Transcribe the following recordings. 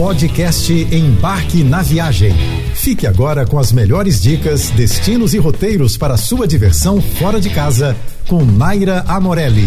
Podcast Embarque na Viagem. Fique agora com as melhores dicas, destinos e roteiros para sua diversão fora de casa com Naira Amorelli.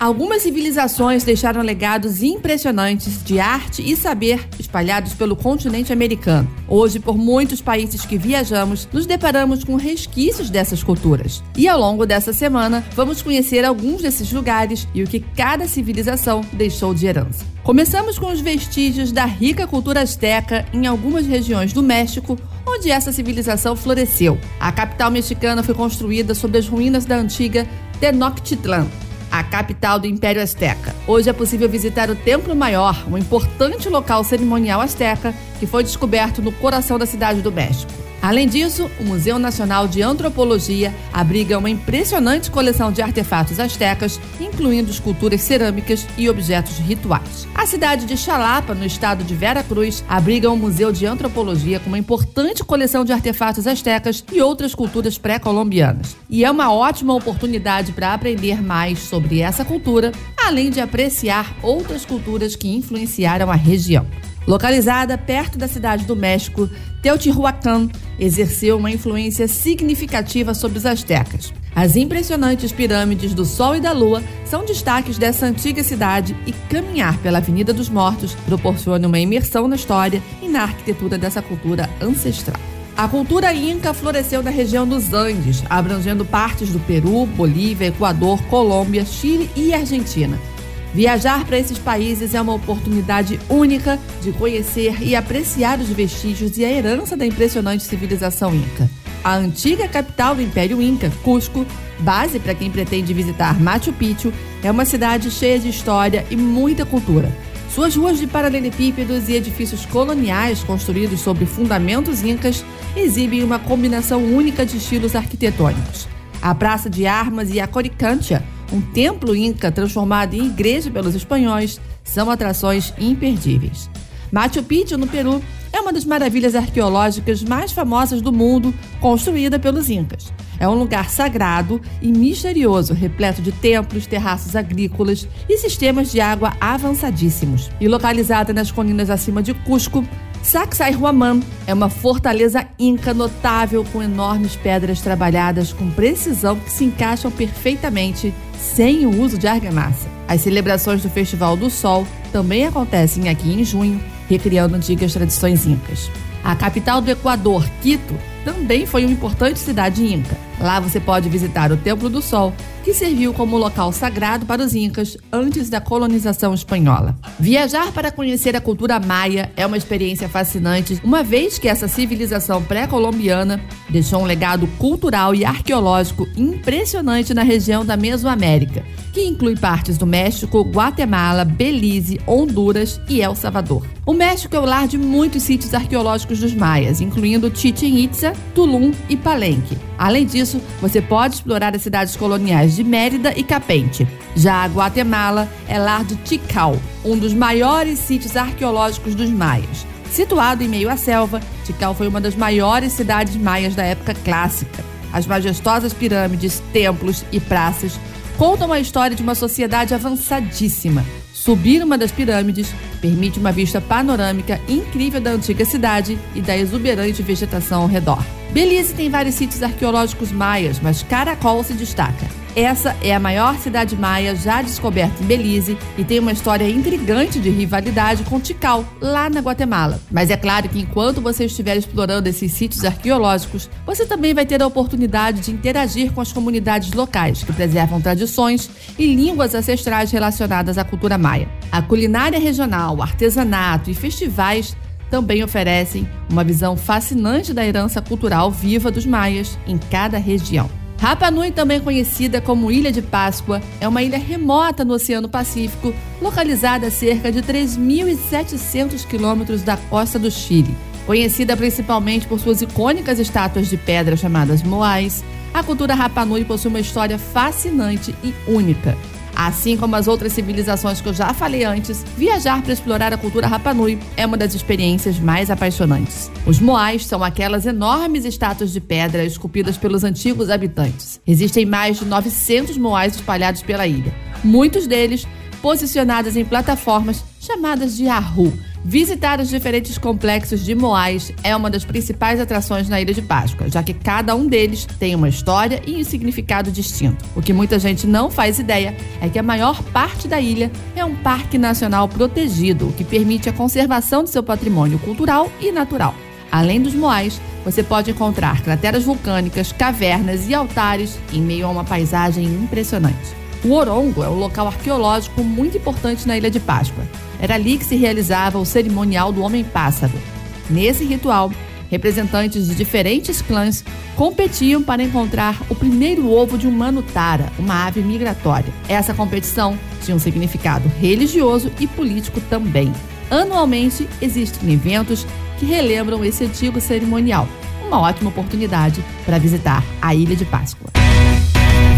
Algumas civilizações deixaram legados impressionantes de arte e saber espalhados pelo continente americano. Hoje, por muitos países que viajamos, nos deparamos com resquícios dessas culturas. E ao longo dessa semana, vamos conhecer alguns desses lugares e o que cada civilização deixou de herança. Começamos com os vestígios da rica cultura asteca em algumas regiões do México, onde essa civilização floresceu. A capital mexicana foi construída sobre as ruínas da antiga Tenochtitlan, a capital do Império Azteca. Hoje é possível visitar o Templo Maior, um importante local cerimonial azteca que foi descoberto no coração da cidade do México. Além disso, o Museu Nacional de Antropologia abriga uma impressionante coleção de artefatos astecas, incluindo esculturas cerâmicas e objetos rituais. A cidade de Xalapa, no estado de Vera Cruz, abriga um museu de antropologia com uma importante coleção de artefatos astecas e outras culturas pré-colombianas. E é uma ótima oportunidade para aprender mais sobre essa cultura, além de apreciar outras culturas que influenciaram a região. Localizada perto da cidade do México, Teotihuacan exerceu uma influência significativa sobre os astecas. As impressionantes pirâmides do Sol e da Lua são destaques dessa antiga cidade e caminhar pela Avenida dos Mortos proporciona uma imersão na história e na arquitetura dessa cultura ancestral. A cultura inca floresceu na região dos Andes, abrangendo partes do Peru, Bolívia, Equador, Colômbia, Chile e Argentina. Viajar para esses países é uma oportunidade única de conhecer e apreciar os vestígios e a herança da impressionante civilização inca. A antiga capital do Império Inca, Cusco, base para quem pretende visitar Machu Picchu, é uma cidade cheia de história e muita cultura. Suas ruas de paralelepípedos e edifícios coloniais construídos sobre fundamentos incas exibem uma combinação única de estilos arquitetônicos. A Praça de Armas e a Coricantia um templo inca transformado em igreja pelos espanhóis, são atrações imperdíveis. Machu Picchu, no Peru, é uma das maravilhas arqueológicas mais famosas do mundo, construída pelos incas. É um lugar sagrado e misterioso, repleto de templos, terraços agrícolas e sistemas de água avançadíssimos. E localizada nas colinas acima de Cusco, Sacsayhuaman é uma fortaleza inca notável com enormes pedras trabalhadas com precisão que se encaixam perfeitamente sem o uso de argamassa. As celebrações do Festival do Sol também acontecem aqui em junho, recriando antigas tradições incas. A capital do Equador, Quito, também foi uma importante cidade inca. Lá você pode visitar o Templo do Sol, que serviu como local sagrado para os incas antes da colonização espanhola. Viajar para conhecer a cultura maia é uma experiência fascinante, uma vez que essa civilização pré-colombiana deixou um legado cultural e arqueológico impressionante na região da Mesoamérica, que inclui partes do México, Guatemala, Belize, Honduras e El Salvador. O México é o lar de muitos sítios arqueológicos dos maias, incluindo Chichen Itza, Tulum e Palenque. Além disso, você pode explorar as cidades coloniais de Mérida e Capente. Já a Guatemala é lar de Tikal, um dos maiores sítios arqueológicos dos maias. Situado em meio à selva, Tikal foi uma das maiores cidades maias da época clássica. As majestosas pirâmides, templos e praças contam a história de uma sociedade avançadíssima. Subir uma das pirâmides permite uma vista panorâmica incrível da antiga cidade e da exuberante vegetação ao redor. Belize tem vários sítios arqueológicos maias, mas Caracol se destaca. Essa é a maior cidade maia já descoberta em Belize e tem uma história intrigante de rivalidade com Tikal, lá na Guatemala. Mas é claro que enquanto você estiver explorando esses sítios arqueológicos, você também vai ter a oportunidade de interagir com as comunidades locais, que preservam tradições e línguas ancestrais relacionadas à cultura maia. A culinária regional, artesanato e festivais também oferecem uma visão fascinante da herança cultural viva dos maias em cada região. Rapa Nui, também conhecida como Ilha de Páscoa, é uma ilha remota no Oceano Pacífico, localizada a cerca de 3.700 quilômetros da costa do Chile. Conhecida principalmente por suas icônicas estátuas de pedra chamadas moais, a cultura Rapa Nui possui uma história fascinante e única. Assim como as outras civilizações que eu já falei antes, viajar para explorar a cultura Rapa Nui é uma das experiências mais apaixonantes. Os moais são aquelas enormes estátuas de pedra esculpidas pelos antigos habitantes. Existem mais de 900 moais espalhados pela ilha. Muitos deles posicionados em plataformas chamadas de Ahu. Visitar os diferentes complexos de Moais é uma das principais atrações na Ilha de Páscoa, já que cada um deles tem uma história e um significado distinto. O que muita gente não faz ideia é que a maior parte da ilha é um parque nacional protegido, o que permite a conservação de seu patrimônio cultural e natural. Além dos Moais, você pode encontrar crateras vulcânicas, cavernas e altares em meio a uma paisagem impressionante. O Orongo é um local arqueológico muito importante na Ilha de Páscoa. Era ali que se realizava o cerimonial do Homem-Pássaro. Nesse ritual, representantes de diferentes clãs competiam para encontrar o primeiro ovo de um manutara, uma ave migratória. Essa competição tinha um significado religioso e político também. Anualmente existem eventos que relembram esse antigo cerimonial. Uma ótima oportunidade para visitar a Ilha de Páscoa.